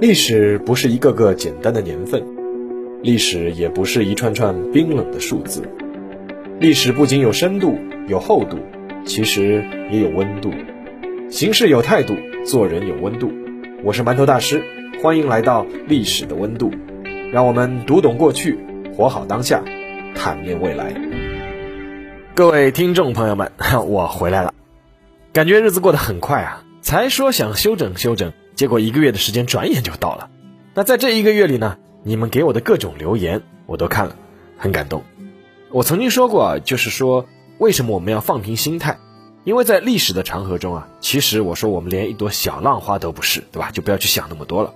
历史不是一个个简单的年份，历史也不是一串串冰冷的数字。历史不仅有深度、有厚度，其实也有温度。行事有态度，做人有温度。我是馒头大师，欢迎来到历史的温度，让我们读懂过去，活好当下，坦面未来。各位听众朋友们，我回来了，感觉日子过得很快啊！才说想休整休整。结果一个月的时间转眼就到了，那在这一个月里呢，你们给我的各种留言我都看了，很感动。我曾经说过，就是说为什么我们要放平心态？因为在历史的长河中啊，其实我说我们连一朵小浪花都不是，对吧？就不要去想那么多了。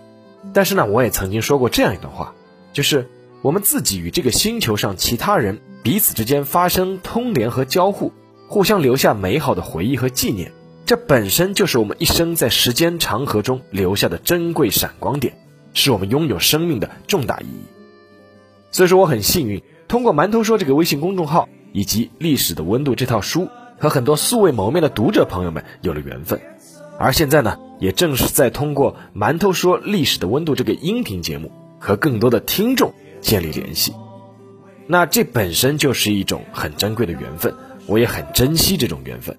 但是呢，我也曾经说过这样一段话，就是我们自己与这个星球上其他人彼此之间发生通联和交互，互相留下美好的回忆和纪念。这本身就是我们一生在时间长河中留下的珍贵闪光点，是我们拥有生命的重大意义。所以说，我很幸运，通过“馒头说”这个微信公众号以及《历史的温度》这套书，和很多素未谋面的读者朋友们有了缘分。而现在呢，也正是在通过“馒头说历史的温度”这个音频节目，和更多的听众建立联系。那这本身就是一种很珍贵的缘分，我也很珍惜这种缘分。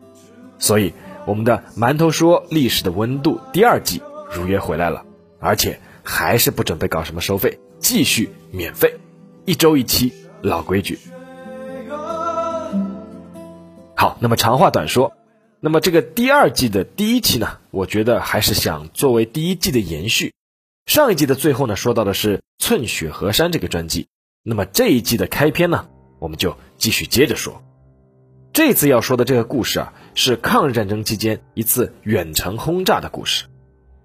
所以。我们的馒头说历史的温度第二季如约回来了，而且还是不准备搞什么收费，继续免费，一周一期，老规矩。好，那么长话短说，那么这个第二季的第一期呢，我觉得还是想作为第一季的延续。上一季的最后呢，说到的是《寸雪河山》这个专辑，那么这一季的开篇呢，我们就继续接着说。这次要说的这个故事啊，是抗日战争期间一次远程轰炸的故事。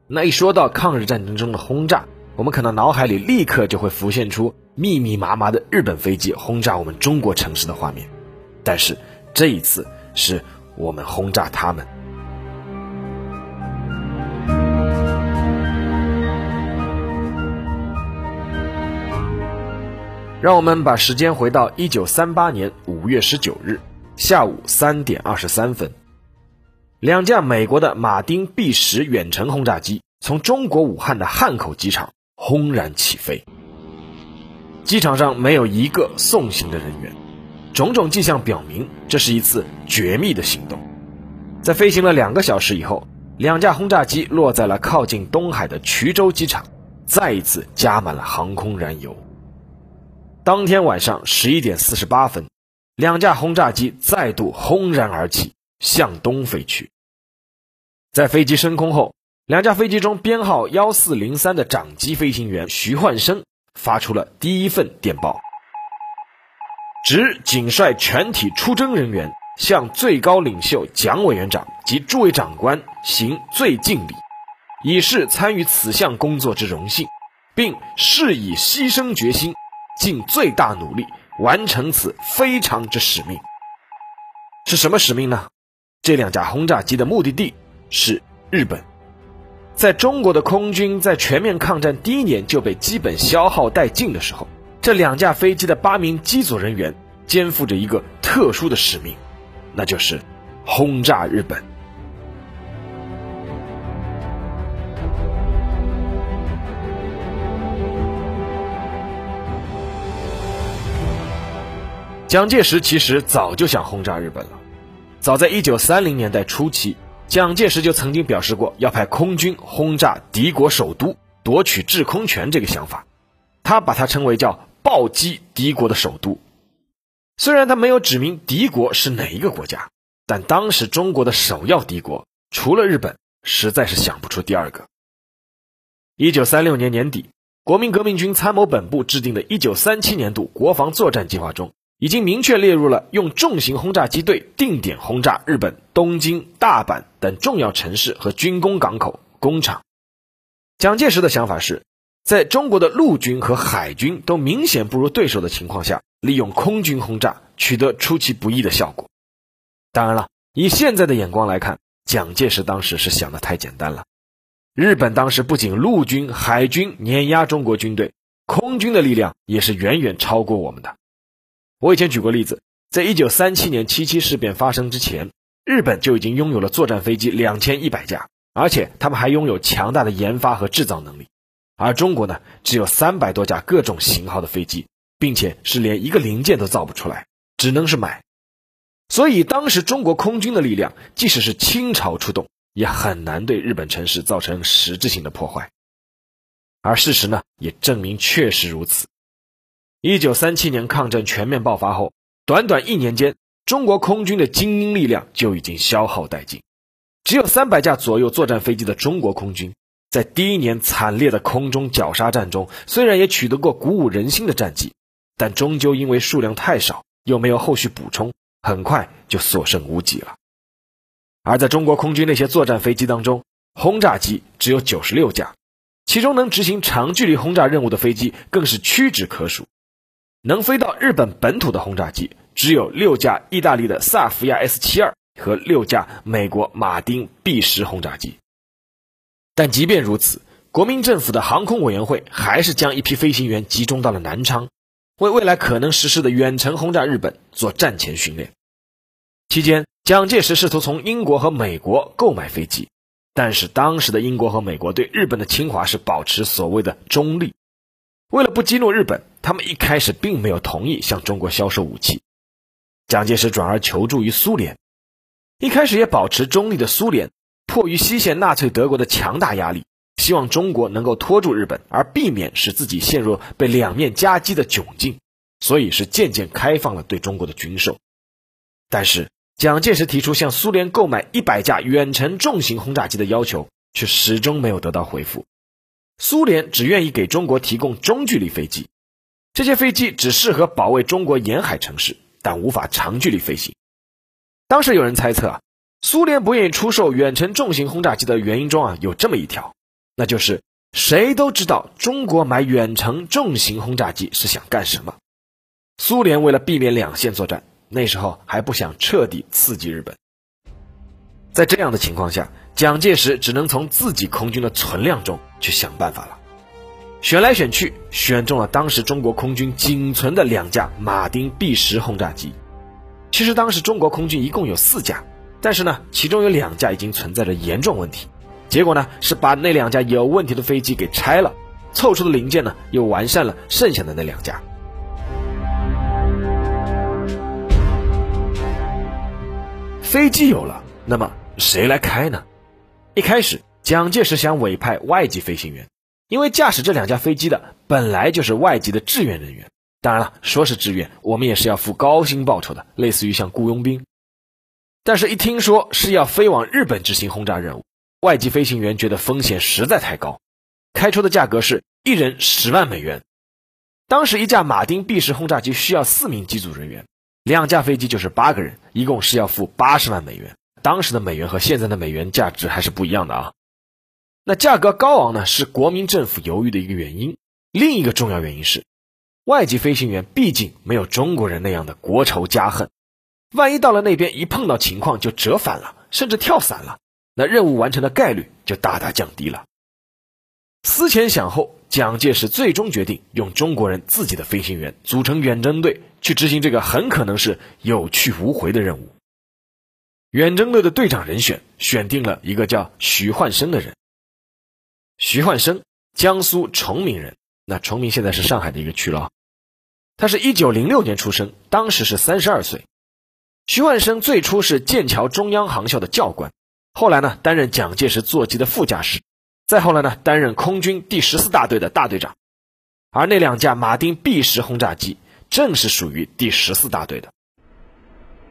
那一说到抗日战争中的轰炸，我们可能脑海里立刻就会浮现出密密麻麻的日本飞机轰炸我们中国城市的画面。但是这一次是我们轰炸他们。让我们把时间回到一九三八年五月十九日。下午三点二十三分，两架美国的马丁 B 十远程轰炸机从中国武汉的汉口机场轰然起飞。机场上没有一个送行的人员，种种迹象表明这是一次绝密的行动。在飞行了两个小时以后，两架轰炸机落在了靠近东海的衢州机场，再一次加满了航空燃油。当天晚上十一点四十八分。两架轰炸机再度轰然而起，向东飞去。在飞机升空后，两架飞机中编号幺四零三的长机飞行员徐焕生发出了第一份电报：“直仅率全体出征人员向最高领袖蒋委员长及诸位长官行最敬礼，以示参与此项工作之荣幸，并誓以牺牲决心，尽最大努力。”完成此非常之使命，是什么使命呢？这两架轰炸机的目的地是日本。在中国的空军在全面抗战第一年就被基本消耗殆尽的时候，这两架飞机的八名机组人员肩负着一个特殊的使命，那就是轰炸日本。蒋介石其实早就想轰炸日本了，早在一九三零年代初期，蒋介石就曾经表示过要派空军轰炸敌国首都，夺取制空权这个想法，他把它称为叫暴击敌国的首都。虽然他没有指明敌国是哪一个国家，但当时中国的首要敌国除了日本，实在是想不出第二个。一九三六年年底，国民革命军参谋本部制定的一九三七年度国防作战计划中。已经明确列入了用重型轰炸机队定点轰炸日本东京、大阪等重要城市和军工港口、工厂。蒋介石的想法是，在中国的陆军和海军都明显不如对手的情况下，利用空军轰炸取得出其不意的效果。当然了，以现在的眼光来看，蒋介石当时是想的太简单了。日本当时不仅陆军、海军碾压中国军队，空军的力量也是远远超过我们的。我以前举过例子，在一九三七年七七事变发生之前，日本就已经拥有了作战飞机两千一百架，而且他们还拥有强大的研发和制造能力。而中国呢，只有三百多架各种型号的飞机，并且是连一个零件都造不出来，只能是买。所以当时中国空军的力量，即使是倾巢出动，也很难对日本城市造成实质性的破坏。而事实呢，也证明确实如此。一九三七年抗战全面爆发后，短短一年间，中国空军的精英力量就已经消耗殆尽。只有三百架左右作战飞机的中国空军，在第一年惨烈的空中绞杀战中，虽然也取得过鼓舞人心的战绩，但终究因为数量太少，又没有后续补充，很快就所剩无几了。而在中国空军那些作战飞机当中，轰炸机只有九十六架，其中能执行长距离轰炸任务的飞机更是屈指可数。能飞到日本本土的轰炸机只有六架意大利的萨伏亚 S 七二和六架美国马丁 B 十轰炸机。但即便如此，国民政府的航空委员会还是将一批飞行员集中到了南昌，为未来可能实施的远程轰炸日本做战前训练。期间，蒋介石试图从英国和美国购买飞机，但是当时的英国和美国对日本的侵华是保持所谓的中立。为了不激怒日本，他们一开始并没有同意向中国销售武器。蒋介石转而求助于苏联。一开始也保持中立的苏联，迫于西线纳粹德国的强大压力，希望中国能够拖住日本，而避免使自己陷入被两面夹击的窘境，所以是渐渐开放了对中国的军售。但是，蒋介石提出向苏联购买一百架远程重型轰炸机的要求，却始终没有得到回复。苏联只愿意给中国提供中距离飞机，这些飞机只适合保卫中国沿海城市，但无法长距离飞行。当时有人猜测啊，苏联不愿意出售远程重型轰炸机的原因中啊，有这么一条，那就是谁都知道中国买远程重型轰炸机是想干什么。苏联为了避免两线作战，那时候还不想彻底刺激日本。在这样的情况下，蒋介石只能从自己空军的存量中去想办法了。选来选去，选中了当时中国空军仅存的两架马丁 B 十轰炸机。其实当时中国空军一共有四架，但是呢，其中有两架已经存在着严重问题。结果呢，是把那两架有问题的飞机给拆了，凑出的零件呢，又完善了剩下的那两架。飞机有了，那么。谁来开呢？一开始，蒋介石想委派外籍飞行员，因为驾驶这两架飞机的本来就是外籍的志愿人员。当然了，说是志愿，我们也是要付高薪报酬的，类似于像雇佣兵。但是，一听说是要飞往日本执行轰炸任务，外籍飞行员觉得风险实在太高，开出的价格是一人十万美元。当时一架马丁 B 式轰炸机需要四名机组人员，两架飞机就是八个人，一共是要付八十万美元。当时的美元和现在的美元价值还是不一样的啊。那价格高昂呢，是国民政府犹豫的一个原因。另一个重要原因是，外籍飞行员毕竟没有中国人那样的国仇家恨，万一到了那边一碰到情况就折返了，甚至跳伞了，那任务完成的概率就大大降低了。思前想后，蒋介石最终决定用中国人自己的飞行员组成远征队，去执行这个很可能是有去无回的任务。远征队的队长人选选定了一个叫徐焕生的人。徐焕生，江苏崇明人，那崇明现在是上海的一个区了。他是一九零六年出生，当时是三十二岁。徐焕生最初是剑桥中央航校的教官，后来呢担任蒋介石座机的副驾驶，再后来呢担任空军第十四大队的大队长。而那两架马丁 B 十轰炸机正是属于第十四大队的。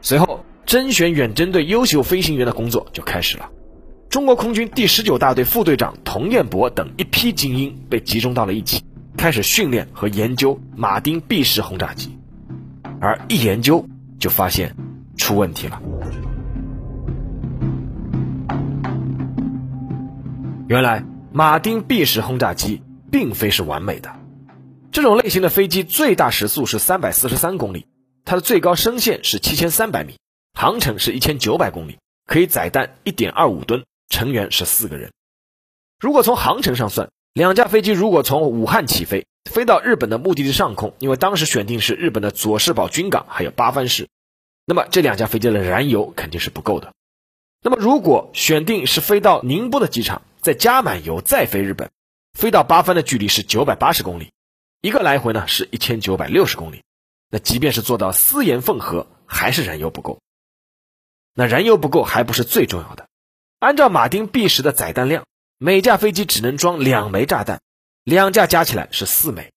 随后。甄选远征队优秀飞行员的工作就开始了。中国空军第十九大队副队长童彦博等一批精英被集中到了一起，开始训练和研究马丁 B 式轰炸机。而一研究就发现出问题了。原来马丁 B 式轰炸机并非是完美的。这种类型的飞机最大时速是三百四十三公里，它的最高升限是七千三百米。航程是一千九百公里，可以载弹一点二五吨，成员是四个人。如果从航程上算，两架飞机如果从武汉起飞，飞到日本的目的地上空，因为当时选定是日本的佐世保军港还有八幡市，那么这两架飞机的燃油肯定是不够的。那么如果选定是飞到宁波的机场，再加满油再飞日本，飞到八分的距离是九百八十公里，一个来回呢是一千九百六十公里。那即便是做到丝盐缝合，还是燃油不够。那燃油不够还不是最重要的。按照马丁 B 十的载弹量，每架飞机只能装两枚炸弹，两架加起来是四枚。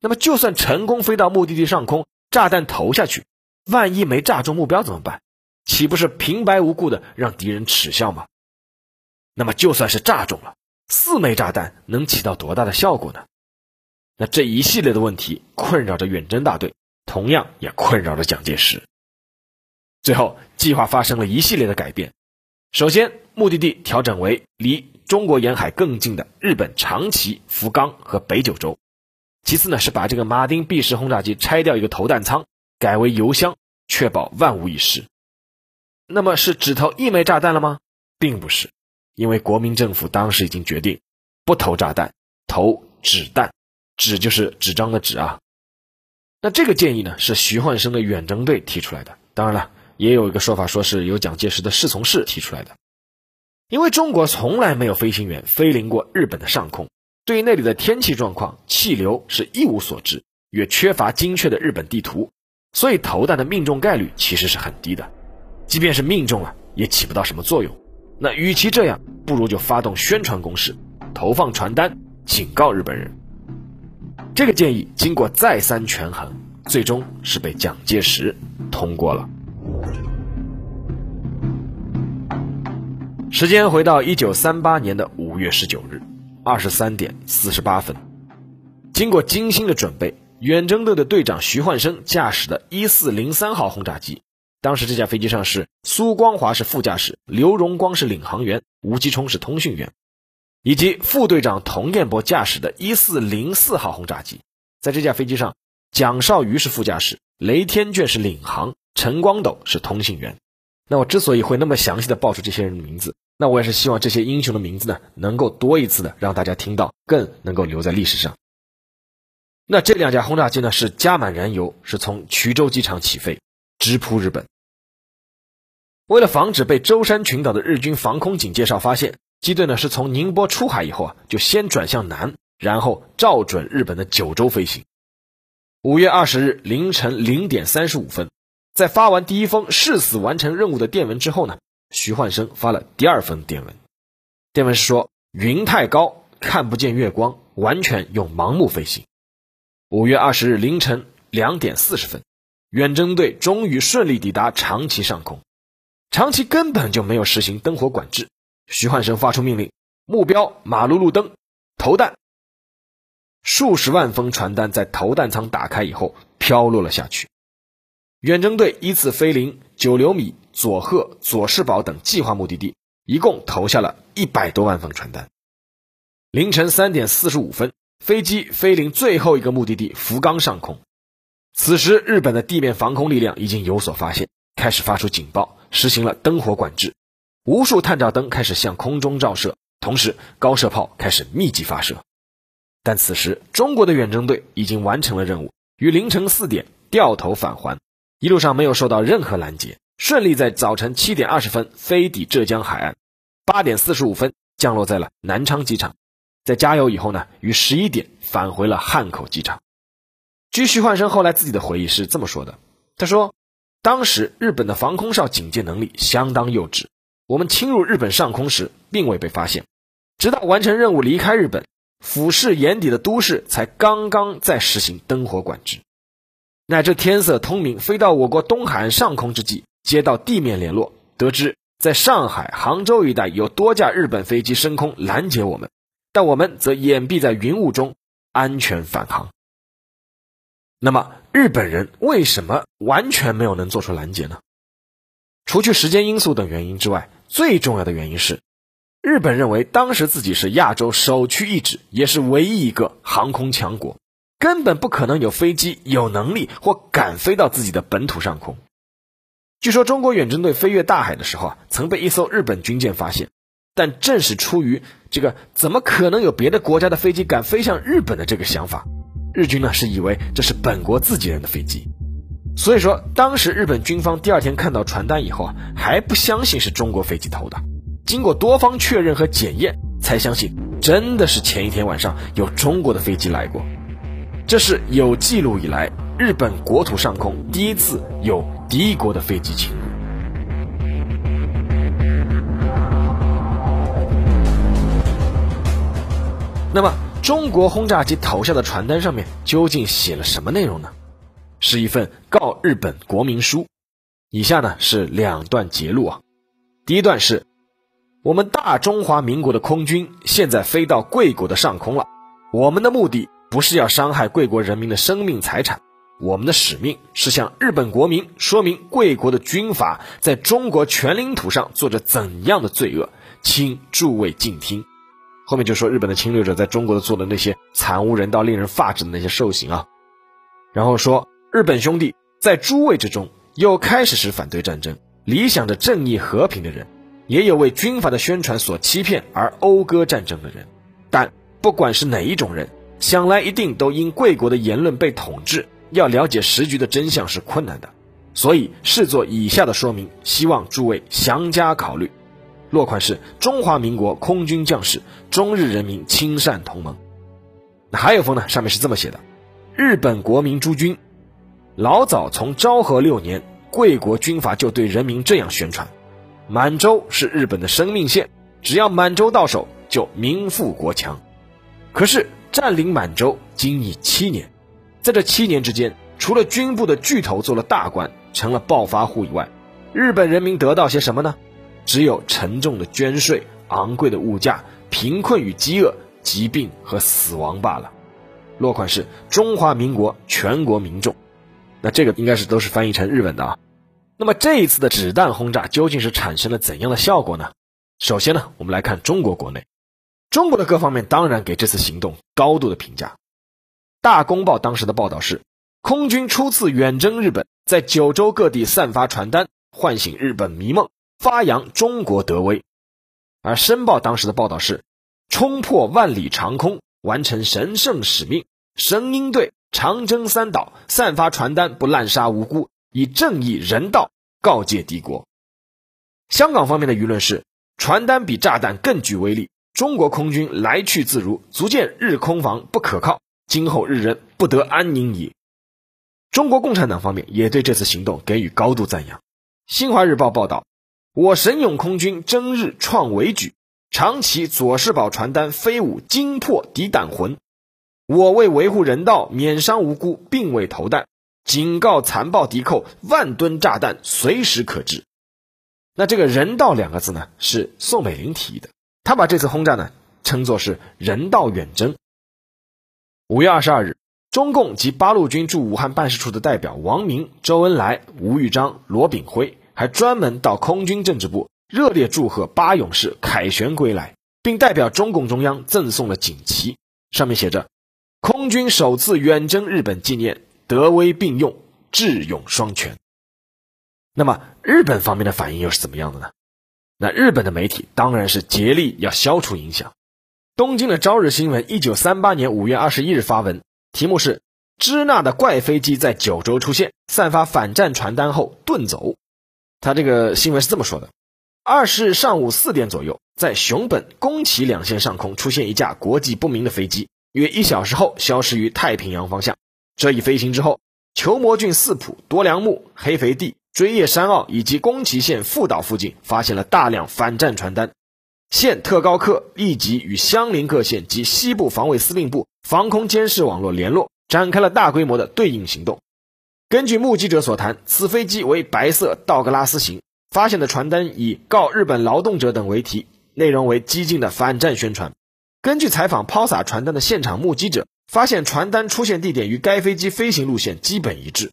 那么就算成功飞到目的地上空，炸弹投下去，万一没炸中目标怎么办？岂不是平白无故的让敌人耻笑吗？那么就算是炸中了，四枚炸弹能起到多大的效果呢？那这一系列的问题困扰着远征大队。同样也困扰着蒋介石。最后，计划发生了一系列的改变。首先，目的地调整为离中国沿海更近的日本长崎、福冈和北九州。其次呢，是把这个马丁 B 式轰炸机拆掉一个投弹舱，改为油箱，确保万无一失。那么，是只投一枚炸弹了吗？并不是，因为国民政府当时已经决定不投炸弹，投纸弹。纸就是纸张的纸啊。那这个建议呢，是徐焕生的远征队提出来的。当然了，也有一个说法，说是由蒋介石的侍从室提出来的。因为中国从来没有飞行员飞临过日本的上空，对于那里的天气状况、气流是一无所知，也缺乏精确的日本地图，所以投弹的命中概率其实是很低的。即便是命中了，也起不到什么作用。那与其这样，不如就发动宣传攻势，投放传单，警告日本人。这个建议经过再三权衡，最终是被蒋介石通过了。时间回到一九三八年的五月十九日，二十三点四十八分，经过精心的准备，远征队的队长徐焕生驾驶的一四零三号轰炸机，当时这架飞机上是苏光华是副驾驶，刘荣光是领航员，吴基冲是通讯员。以及副队长童彦博驾驶的一四零四号轰炸机，在这架飞机上，蒋少瑜是副驾驶，雷天眷是领航，陈光斗是通信员。那我之所以会那么详细的报出这些人的名字，那我也是希望这些英雄的名字呢，能够多一次的让大家听到，更能够留在历史上。那这两架轰炸机呢，是加满燃油，是从衢州机场起飞，直扑日本。为了防止被舟山群岛的日军防空警戒哨发现。机队呢是从宁波出海以后啊，就先转向南，然后照准日本的九州飞行。五月二十日凌晨零点三十五分，在发完第一封誓死完成任务的电文之后呢，徐焕生发了第二封电文。电文是说云太高，看不见月光，完全用盲目飞行。五月二十日凌晨两点四十分，远征队终于顺利抵达长崎上空。长崎根本就没有实行灯火管制。徐焕生发出命令，目标马路路灯，投弹。数十万封传单在投弹舱打开以后飘落了下去。远征队依次飞临九流米、佐贺、佐世保等计划目的地，一共投下了一百多万份传单。凌晨三点四十五分，飞机飞临最后一个目的地福冈上空。此时，日本的地面防空力量已经有所发现，开始发出警报，实行了灯火管制。无数探照灯开始向空中照射，同时高射炮开始密集发射。但此时，中国的远征队已经完成了任务，于凌晨四点掉头返还，一路上没有受到任何拦截，顺利在早晨七点二十分飞抵浙江海岸，八点四十五分降落在了南昌机场。在加油以后呢，于十一点返回了汉口机场。据徐焕生后来自己的回忆是这么说的：“他说，当时日本的防空哨警戒能力相当幼稚。”我们侵入日本上空时，并未被发现，直到完成任务离开日本，俯视眼底的都市才刚刚在实行灯火管制。乃至天色通明，飞到我国东海上空之际，接到地面联络，得知在上海、杭州一带有多架日本飞机升空拦截我们，但我们则掩蔽在云雾中，安全返航。那么，日本人为什么完全没有能做出拦截呢？除去时间因素等原因之外，最重要的原因是，日本认为当时自己是亚洲首屈一指，也是唯一一个航空强国，根本不可能有飞机有能力或敢飞到自己的本土上空。据说中国远征队飞越大海的时候啊，曾被一艘日本军舰发现，但正是出于这个怎么可能有别的国家的飞机敢飞向日本的这个想法，日军呢是以为这是本国自己人的飞机。所以说，当时日本军方第二天看到传单以后啊，还不相信是中国飞机投的，经过多方确认和检验，才相信真的是前一天晚上有中国的飞机来过。这是有记录以来日本国土上空第一次有敌国的飞机侵入。那么，中国轰炸机投下的传单上面究竟写了什么内容呢？是一份告日本国民书。以下呢是两段节录啊。第一段是：我们大中华民国的空军现在飞到贵国的上空了，我们的目的。不是要伤害贵国人民的生命财产，我们的使命是向日本国民说明贵国的军阀在中国全领土上做着怎样的罪恶，请诸位静听。后面就说日本的侵略者在中国的做的那些惨无人道、令人发指的那些兽行啊，然后说日本兄弟在诸位之中有开始时反对战争、理想着正义和平的人，也有为军阀的宣传所欺骗而讴歌战争的人，但不管是哪一种人。想来一定都因贵国的言论被统治，要了解时局的真相是困难的，所以视作以下的说明，希望诸位详加考虑。落款是中华民国空军将士，中日人民亲善同盟。那还有封呢，上面是这么写的：日本国民诸君，老早从昭和六年，贵国军阀就对人民这样宣传：满洲是日本的生命线，只要满洲到手，就民富国强。可是。占领满洲经已七年，在这七年之间，除了军部的巨头做了大官，成了暴发户以外，日本人民得到些什么呢？只有沉重的捐税、昂贵的物价、贫困与饥饿、疾病和死亡罢了。落款是中华民国全国民众，那这个应该是都是翻译成日文的啊。那么这一次的子弹轰炸究竟是产生了怎样的效果呢？首先呢，我们来看中国国内。中国的各方面当然给这次行动高度的评价。大公报当时的报道是，空军初次远征日本，在九州各地散发传单，唤醒日本迷梦，发扬中国德威。而申报当时的报道是，冲破万里长空，完成神圣使命，神鹰队长征三岛，散发传单，不滥杀无辜，以正义人道告诫敌国。香港方面的舆论是，传单比炸弹更具威力。中国空军来去自如，足见日空防不可靠，今后日人不得安宁矣。中国共产党方面也对这次行动给予高度赞扬。新华日报报道：“我神勇空军征日创伟举，长旗左世宝传单飞舞，惊破敌胆魂。我为维护人道，免伤无辜，并未投弹，警告残暴敌寇，万吨炸弹随时可至。”那这个人道两个字呢，是宋美龄提议的。他把这次轰炸呢称作是人道远征。五月二十二日，中共及八路军驻武汉办事处的代表王明、周恩来、吴玉章、罗炳辉还专门到空军政治部热烈祝贺八勇士凯旋归来，并代表中共中央赠送了锦旗，上面写着“空军首次远征日本纪念，德威并用，智勇双全”。那么日本方面的反应又是怎么样的呢？那日本的媒体当然是竭力要消除影响。东京的朝日新闻一九三八年五月二十一日发文，题目是“支那的怪飞机在九州出现，散发反战传单后遁走”。他这个新闻是这么说的：二十日上午四点左右，在熊本、宫崎两线上空出现一架国际不明的飞机，约一小时后消失于太平洋方向。这一飞行之后，球磨郡四浦、多良木、黑肥地。追叶山坳以及宫崎县富岛附近发现了大量反战传单，县特高课立即与相邻各县及西部防卫司令部防空监视网络联络，展开了大规模的对应行动。根据目击者所谈，此飞机为白色道格拉斯型，发现的传单以“告日本劳动者”等为题，内容为激进的反战宣传。根据采访抛洒传单的现场目击者，发现传单出现地点与该飞机飞行路线基本一致。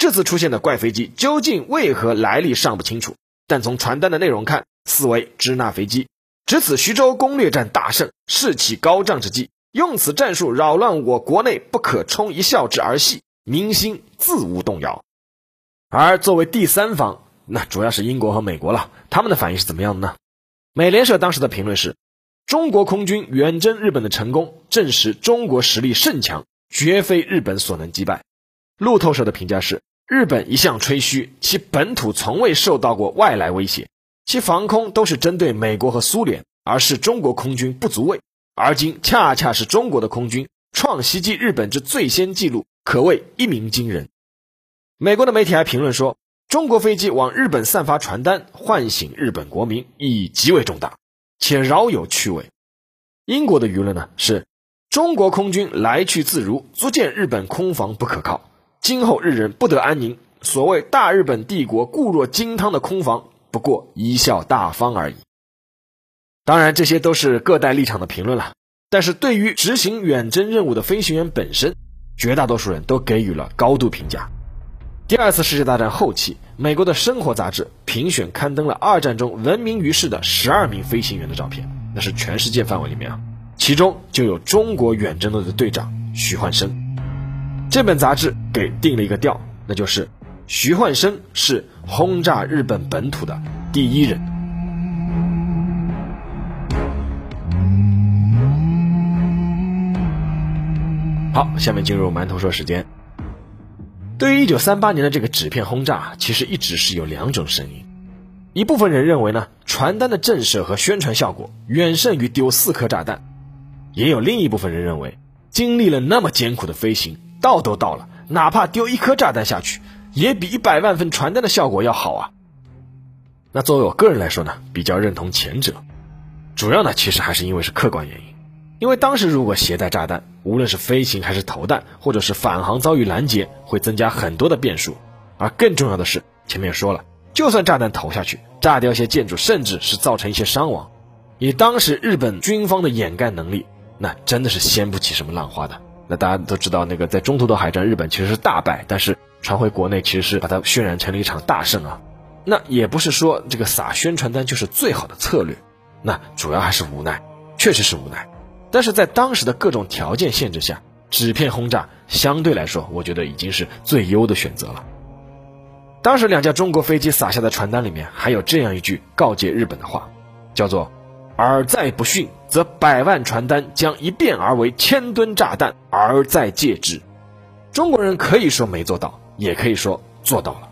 这次出现的怪飞机究竟为何来历尚不清楚，但从传单的内容看，似为支那飞机。值此徐州攻略战大胜，士气高涨之际，用此战术扰乱我国内不可充一笑之儿戏，民心自无动摇。而作为第三方，那主要是英国和美国了，他们的反应是怎么样的呢？美联社当时的评论是：中国空军远征日本的成功，证实中国实力甚强，绝非日本所能击败。路透社的评价是。日本一向吹嘘其本土从未受到过外来威胁，其防空都是针对美国和苏联，而是中国空军不足畏。而今恰恰是中国的空军创袭击日本之最先记录，可谓一鸣惊人。美国的媒体还评论说，中国飞机往日本散发传单，唤醒日本国民，意义极为重大，且饶有趣味。英国的舆论呢是，中国空军来去自如，足见日本空防不可靠，今后日人不得安宁。所谓大日本帝国固若金汤的空防，不过贻笑大方而已。当然，这些都是各代立场的评论了。但是对于执行远征任务的飞行员本身，绝大多数人都给予了高度评价。第二次世界大战后期，美国的生活杂志评选刊登了二战中闻名于世的十二名飞行员的照片，那是全世界范围里面啊，其中就有中国远征队的队长徐焕生。这本杂志给定了一个调，那就是徐焕生是轰炸日本本土的第一人。好，下面进入馒头说时间。对于一九三八年的这个纸片轰炸，其实一直是有两种声音。一部分人认为呢，传单的震慑和宣传效果远胜于丢四颗炸弹；也有另一部分人认为，经历了那么艰苦的飞行，到都到了，哪怕丢一颗炸弹下去，也比一百万份传单的效果要好啊。那作为我个人来说呢，比较认同前者，主要呢其实还是因为是客观原因。因为当时如果携带炸弹，无论是飞行还是投弹，或者是返航遭遇拦截，会增加很多的变数。而更重要的是，前面说了，就算炸弹投下去，炸掉一些建筑，甚至是造成一些伤亡，以当时日本军方的掩盖能力，那真的是掀不起什么浪花的。那大家都知道，那个在中途岛海战，日本其实是大败，但是传回国内其实是把它渲染成了一场大胜啊。那也不是说这个撒宣传单就是最好的策略，那主要还是无奈，确实是无奈。但是在当时的各种条件限制下，纸片轰炸相对来说，我觉得已经是最优的选择了。当时两架中国飞机撒下的传单里面还有这样一句告诫日本的话，叫做“尔再不训，则百万传单将一变而为千吨炸弹，而再戒之。”中国人可以说没做到，也可以说做到了。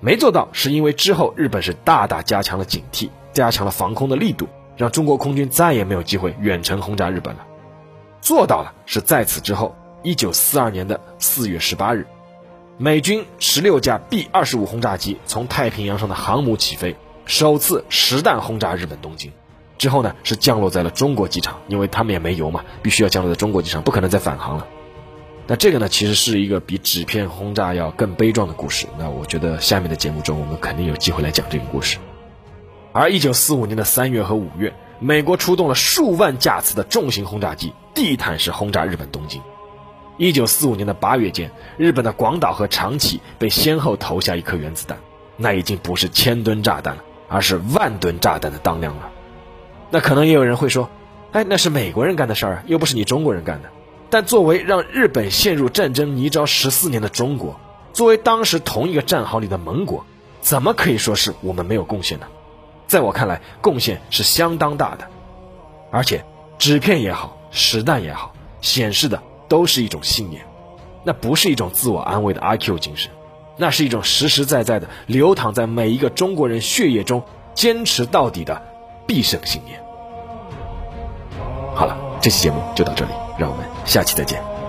没做到是因为之后日本是大大加强了警惕，加强了防空的力度。让中国空军再也没有机会远程轰炸日本了，做到了。是在此之后，一九四二年的四月十八日，美军十六架 B 二十五轰炸机从太平洋上的航母起飞，首次实弹轰炸日本东京。之后呢，是降落在了中国机场，因为他们也没油嘛，必须要降落在中国机场，不可能再返航了。那这个呢，其实是一个比纸片轰炸要更悲壮的故事。那我觉得下面的节目中，我们肯定有机会来讲这个故事。而一九四五年的三月和五月，美国出动了数万架次的重型轰炸机，地毯式轰炸日本东京。一九四五年的八月间，日本的广岛和长崎被先后投下一颗原子弹，那已经不是千吨炸弹了，而是万吨炸弹的当量了。那可能也有人会说，哎，那是美国人干的事儿，又不是你中国人干的。但作为让日本陷入战争泥沼十四年的中国，作为当时同一个战壕里的盟国，怎么可以说是我们没有贡献呢？在我看来，贡献是相当大的，而且纸片也好，实弹也好，显示的都是一种信念，那不是一种自我安慰的阿 Q 精神，那是一种实实在在的流淌在每一个中国人血液中、坚持到底的必胜信念。好了，这期节目就到这里，让我们下期再见。